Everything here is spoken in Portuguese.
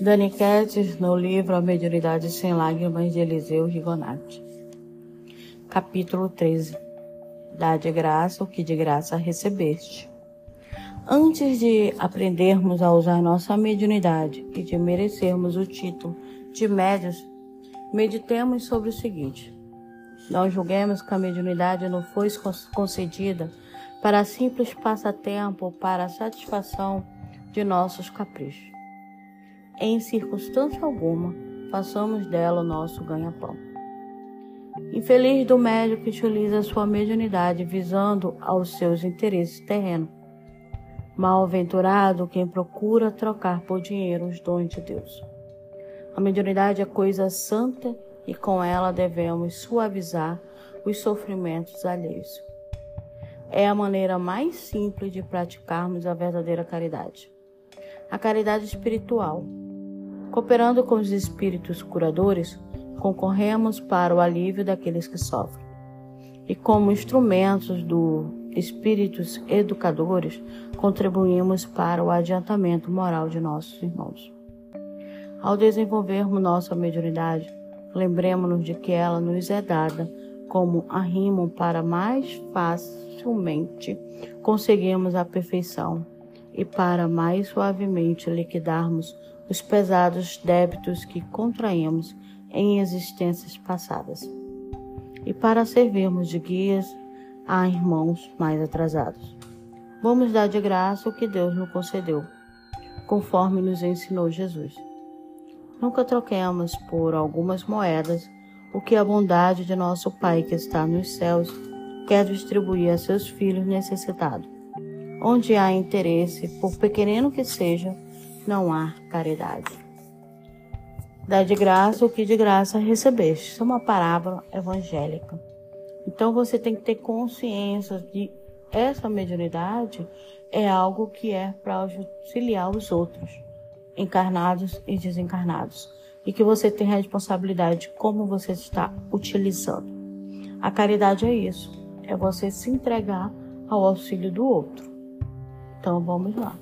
Dani no livro A Mediunidade Sem Lágrimas de Eliseu Rigonati. Capítulo 13 Dá de graça o que de graça recebeste. Antes de aprendermos a usar nossa mediunidade e de merecermos o título de médios, meditemos sobre o seguinte. Não julguemos que a mediunidade não foi concedida para simples passatempo ou para a satisfação de nossos caprichos em circunstância alguma, façamos dela o nosso ganha-pão. Infeliz do médico que utiliza sua mediunidade visando aos seus interesses terrenos. Mal-aventurado quem procura trocar por dinheiro os dons de Deus. A mediunidade é coisa santa e com ela devemos suavizar os sofrimentos alheios. É a maneira mais simples de praticarmos a verdadeira caridade. A caridade espiritual Cooperando com os espíritos curadores, concorremos para o alívio daqueles que sofrem. E como instrumentos dos espíritos educadores, contribuímos para o adiantamento moral de nossos irmãos. Ao desenvolvermos nossa mediunidade, lembremos-nos de que ela nos é dada como arrimo para mais facilmente conseguirmos a perfeição e para mais suavemente liquidarmos os pesados débitos que contraímos em existências passadas, e para servirmos de guias a irmãos mais atrasados. Vamos dar de graça o que Deus nos concedeu, conforme nos ensinou Jesus. Nunca troquemos por algumas moedas o que a bondade de nosso Pai que está nos céus quer distribuir a seus filhos necessitados. Onde há interesse, por pequenino que seja, não há caridade. Dá de graça o que de graça recebeste. Isso é uma parábola evangélica. Então você tem que ter consciência de essa mediunidade é algo que é para auxiliar os outros, encarnados e desencarnados, e que você tem responsabilidade de como você está utilizando. A caridade é isso, é você se entregar ao auxílio do outro. Então vamos lá.